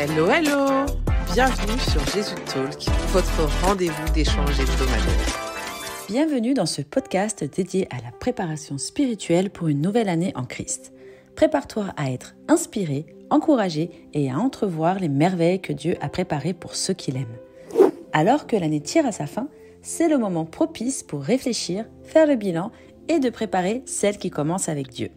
Hello, hello Bienvenue sur Jésus Talk, votre rendez-vous d'échange hebdomadaire. Bienvenue dans ce podcast dédié à la préparation spirituelle pour une nouvelle année en Christ. Prépare-toi à être inspiré, encouragé et à entrevoir les merveilles que Dieu a préparées pour ceux qui l'aiment. Alors que l'année tire à sa fin, c'est le moment propice pour réfléchir, faire le bilan et de préparer celle qui commence avec Dieu.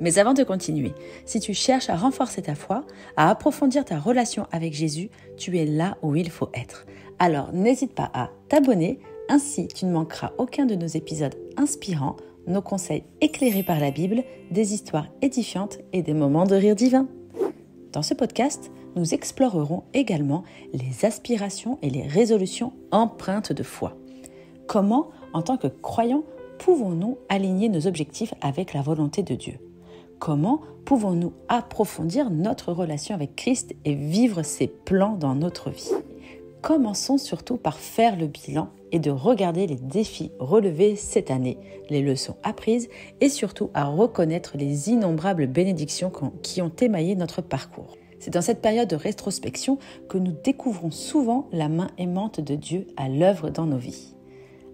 Mais avant de continuer, si tu cherches à renforcer ta foi, à approfondir ta relation avec Jésus, tu es là où il faut être. Alors n'hésite pas à t'abonner, ainsi tu ne manqueras aucun de nos épisodes inspirants, nos conseils éclairés par la Bible, des histoires édifiantes et des moments de rire divin. Dans ce podcast, nous explorerons également les aspirations et les résolutions empreintes de foi. Comment, en tant que croyants, pouvons-nous aligner nos objectifs avec la volonté de Dieu? Comment pouvons-nous approfondir notre relation avec Christ et vivre ses plans dans notre vie? Commençons surtout par faire le bilan et de regarder les défis relevés cette année, les leçons apprises et surtout à reconnaître les innombrables bénédictions qui ont émaillé notre parcours. C'est dans cette période de rétrospection que nous découvrons souvent la main aimante de Dieu à l'œuvre dans nos vies.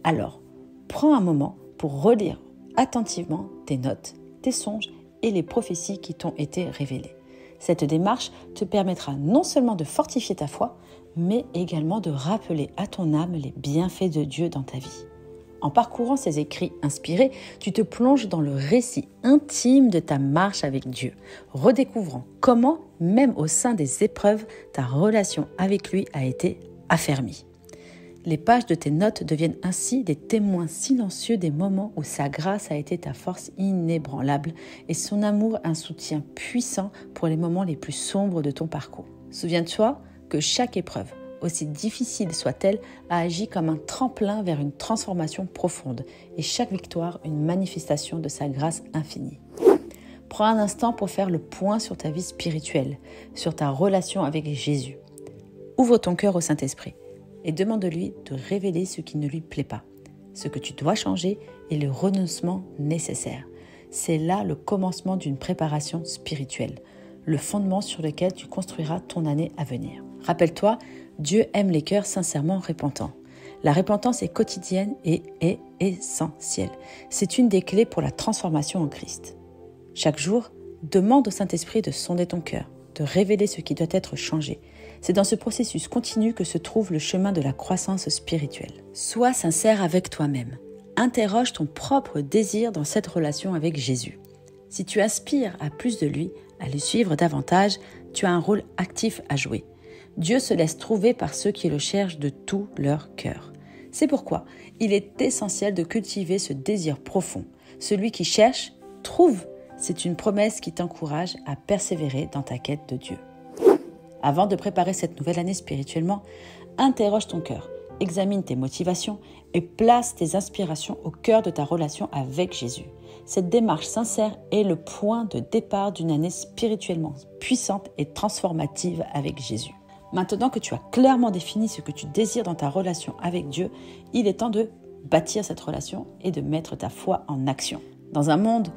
Alors, prends un moment pour relire attentivement tes notes, tes songes les prophéties qui t'ont été révélées. Cette démarche te permettra non seulement de fortifier ta foi, mais également de rappeler à ton âme les bienfaits de Dieu dans ta vie. En parcourant ces écrits inspirés, tu te plonges dans le récit intime de ta marche avec Dieu, redécouvrant comment, même au sein des épreuves, ta relation avec lui a été affermie. Les pages de tes notes deviennent ainsi des témoins silencieux des moments où sa grâce a été ta force inébranlable et son amour un soutien puissant pour les moments les plus sombres de ton parcours. Souviens-toi que chaque épreuve, aussi difficile soit-elle, a agi comme un tremplin vers une transformation profonde et chaque victoire une manifestation de sa grâce infinie. Prends un instant pour faire le point sur ta vie spirituelle, sur ta relation avec Jésus. Ouvre ton cœur au Saint-Esprit et demande-lui de révéler ce qui ne lui plaît pas, ce que tu dois changer et le renoncement nécessaire. C'est là le commencement d'une préparation spirituelle, le fondement sur lequel tu construiras ton année à venir. Rappelle-toi, Dieu aime les cœurs sincèrement repentants. La repentance est quotidienne et est essentielle. C'est une des clés pour la transformation en Christ. Chaque jour, demande au Saint-Esprit de sonder ton cœur, de révéler ce qui doit être changé, c'est dans ce processus continu que se trouve le chemin de la croissance spirituelle. Sois sincère avec toi-même. Interroge ton propre désir dans cette relation avec Jésus. Si tu aspires à plus de lui, à le suivre davantage, tu as un rôle actif à jouer. Dieu se laisse trouver par ceux qui le cherchent de tout leur cœur. C'est pourquoi il est essentiel de cultiver ce désir profond. Celui qui cherche, trouve. C'est une promesse qui t'encourage à persévérer dans ta quête de Dieu. Avant de préparer cette nouvelle année spirituellement, interroge ton cœur, examine tes motivations et place tes inspirations au cœur de ta relation avec Jésus. Cette démarche sincère est le point de départ d'une année spirituellement puissante et transformative avec Jésus. Maintenant que tu as clairement défini ce que tu désires dans ta relation avec Dieu, il est temps de bâtir cette relation et de mettre ta foi en action. Dans un monde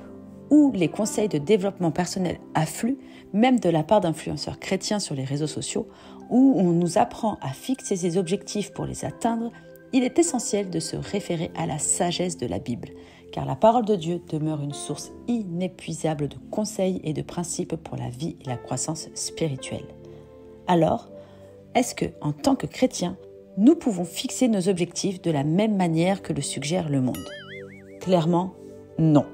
où les conseils de développement personnel affluent, même de la part d'influenceurs chrétiens sur les réseaux sociaux, où on nous apprend à fixer ses objectifs pour les atteindre, il est essentiel de se référer à la sagesse de la Bible, car la parole de Dieu demeure une source inépuisable de conseils et de principes pour la vie et la croissance spirituelle. Alors, est-ce que, en tant que chrétiens, nous pouvons fixer nos objectifs de la même manière que le suggère le monde? Clairement, non.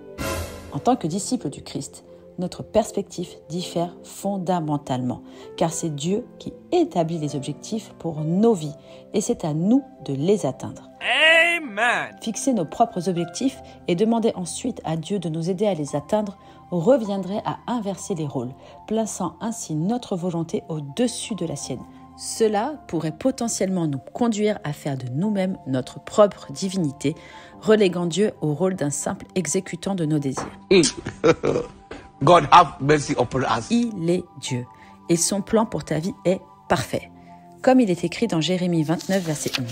En tant que disciples du Christ, notre perspective diffère fondamentalement, car c'est Dieu qui établit les objectifs pour nos vies et c'est à nous de les atteindre. Amen. Fixer nos propres objectifs et demander ensuite à Dieu de nous aider à les atteindre reviendrait à inverser les rôles, plaçant ainsi notre volonté au-dessus de la sienne. Cela pourrait potentiellement nous conduire à faire de nous-mêmes notre propre divinité, reléguant Dieu au rôle d'un simple exécutant de nos désirs. God have mercy upon us. Il est Dieu et son plan pour ta vie est parfait. Comme il est écrit dans Jérémie 29, verset 11.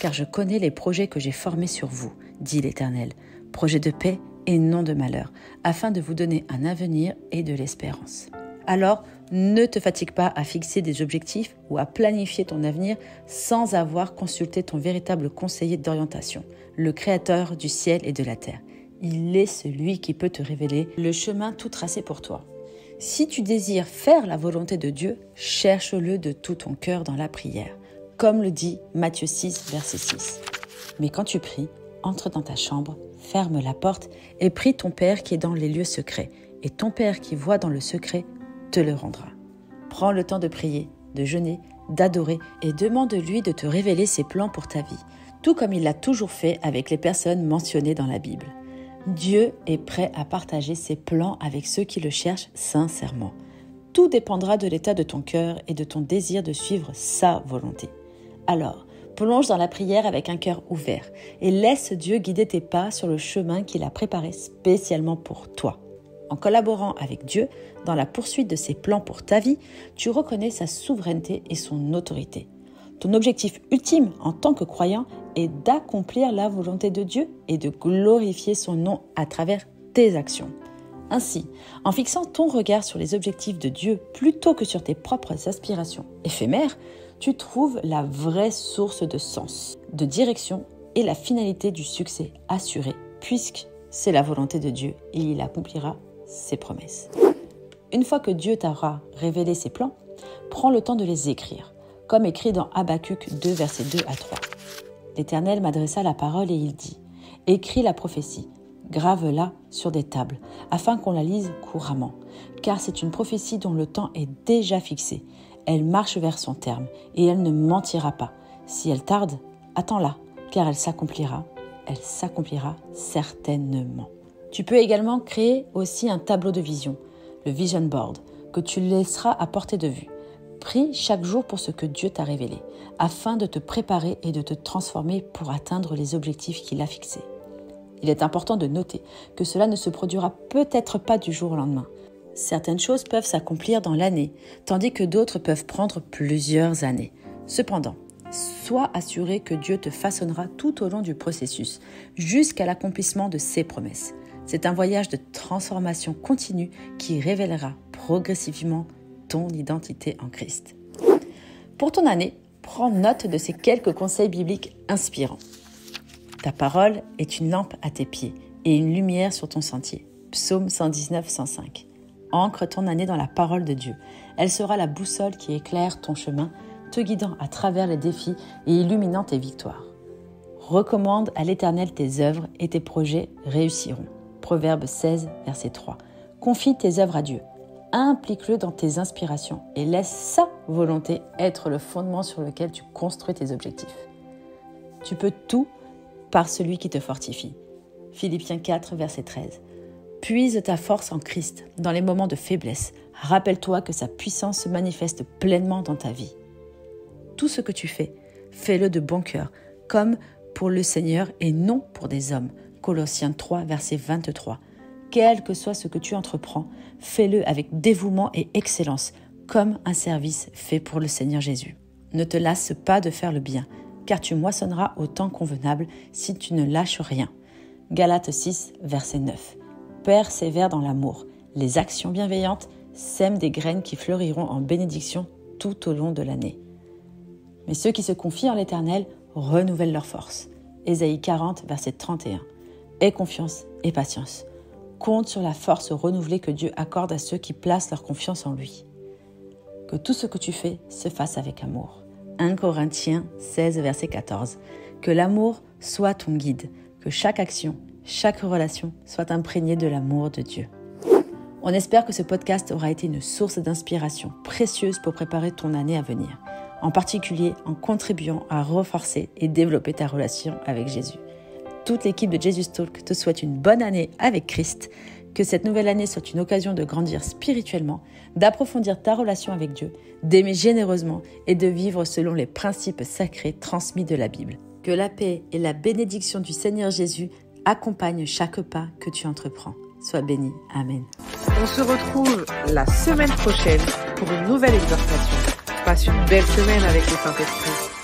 Car je connais les projets que j'ai formés sur vous, dit l'Éternel, projets de paix et non de malheur, afin de vous donner un avenir et de l'espérance. Alors, Ne te fatigue pas à fixer des objectifs ou à planifier ton avenir sans avoir consulté ton véritable conseiller d'orientation, le Créateur du ciel et de la terre. Il est celui qui peut te révéler le chemin tout tracé pour toi. Si tu désires faire la volonté de Dieu, cherche-le de tout ton cœur dans la prière, comme le dit Matthieu 6, verset 6. Mais quand tu pries, entre dans ta chambre, ferme la porte et prie ton Père qui est dans les lieux secrets, et ton Père qui voit dans le secret te le rendra. Prends le temps de prier, de jeûner, d'adorer et demande-lui de te révéler ses plans pour ta vie, tout comme il l'a toujours fait avec les personnes mentionnées dans la Bible. Dieu est prêt à partager ses plans avec ceux qui le cherchent sincèrement. Tout dépendra de l'état de ton cœur et de ton désir de suivre sa volonté. Alors, plonge dans la prière avec un cœur ouvert et laisse Dieu guider tes pas sur le chemin qu'il a préparé spécialement pour toi. En collaborant avec Dieu dans la poursuite de ses plans pour ta vie, tu reconnais sa souveraineté et son autorité. Ton objectif ultime en tant que croyant est d'accomplir la volonté de Dieu et de glorifier son nom à travers tes actions. Ainsi, en fixant ton regard sur les objectifs de Dieu plutôt que sur tes propres aspirations éphémères, tu trouves la vraie source de sens, de direction et la finalité du succès assuré, puisque c'est la volonté de Dieu et il accomplira ses promesses. Une fois que Dieu t'aura révélé ses plans, prends le temps de les écrire, comme écrit dans Habacuc 2, versets 2 à 3. L'Éternel m'adressa la parole et il dit Écris la prophétie, grave-la sur des tables, afin qu'on la lise couramment, car c'est une prophétie dont le temps est déjà fixé. Elle marche vers son terme, et elle ne mentira pas. Si elle tarde, attends-la, car elle s'accomplira. Elle s'accomplira certainement. Tu peux également créer aussi un tableau de vision, le vision board, que tu laisseras à portée de vue. Prie chaque jour pour ce que Dieu t'a révélé, afin de te préparer et de te transformer pour atteindre les objectifs qu'il a fixés. Il est important de noter que cela ne se produira peut-être pas du jour au lendemain. Certaines choses peuvent s'accomplir dans l'année, tandis que d'autres peuvent prendre plusieurs années. Cependant, sois assuré que Dieu te façonnera tout au long du processus, jusqu'à l'accomplissement de ses promesses. C'est un voyage de transformation continue qui révélera progressivement ton identité en Christ. Pour ton année, prends note de ces quelques conseils bibliques inspirants. Ta parole est une lampe à tes pieds et une lumière sur ton sentier. Psaume 119, 105. Ancre ton année dans la parole de Dieu. Elle sera la boussole qui éclaire ton chemin, te guidant à travers les défis et illuminant tes victoires. Recommande à l'Éternel tes œuvres et tes projets réussiront. Proverbe 16, verset 3. Confie tes œuvres à Dieu. Implique-le dans tes inspirations et laisse sa volonté être le fondement sur lequel tu construis tes objectifs. Tu peux tout par celui qui te fortifie. Philippiens 4, verset 13. Puise ta force en Christ dans les moments de faiblesse. Rappelle-toi que sa puissance se manifeste pleinement dans ta vie. Tout ce que tu fais, fais-le de bon cœur, comme pour le Seigneur et non pour des hommes, Colossiens 3, verset 23. Quel que soit ce que tu entreprends, fais-le avec dévouement et excellence, comme un service fait pour le Seigneur Jésus. Ne te lasse pas de faire le bien, car tu moissonneras au temps convenable si tu ne lâches rien. Galates 6, verset 9. Persévère dans l'amour. Les actions bienveillantes sèment des graines qui fleuriront en bénédiction tout au long de l'année. Mais ceux qui se confient en l'Éternel renouvellent leur force. Ésaïe 40, verset 31. Aie confiance et patience. Compte sur la force renouvelée que Dieu accorde à ceux qui placent leur confiance en lui. Que tout ce que tu fais se fasse avec amour. 1 Corinthiens 16, verset 14. Que l'amour soit ton guide, que chaque action, chaque relation soit imprégnée de l'amour de Dieu. On espère que ce podcast aura été une source d'inspiration précieuse pour préparer ton année à venir, en particulier en contribuant à renforcer et développer ta relation avec Jésus toute l'équipe de Jesus Talk te souhaite une bonne année avec Christ, que cette nouvelle année soit une occasion de grandir spirituellement, d'approfondir ta relation avec Dieu, d'aimer généreusement et de vivre selon les principes sacrés transmis de la Bible. Que la paix et la bénédiction du Seigneur Jésus accompagnent chaque pas que tu entreprends. Sois béni. Amen. On se retrouve la semaine prochaine pour une nouvelle exhortation. Passe une belle semaine avec le Saint-Esprit.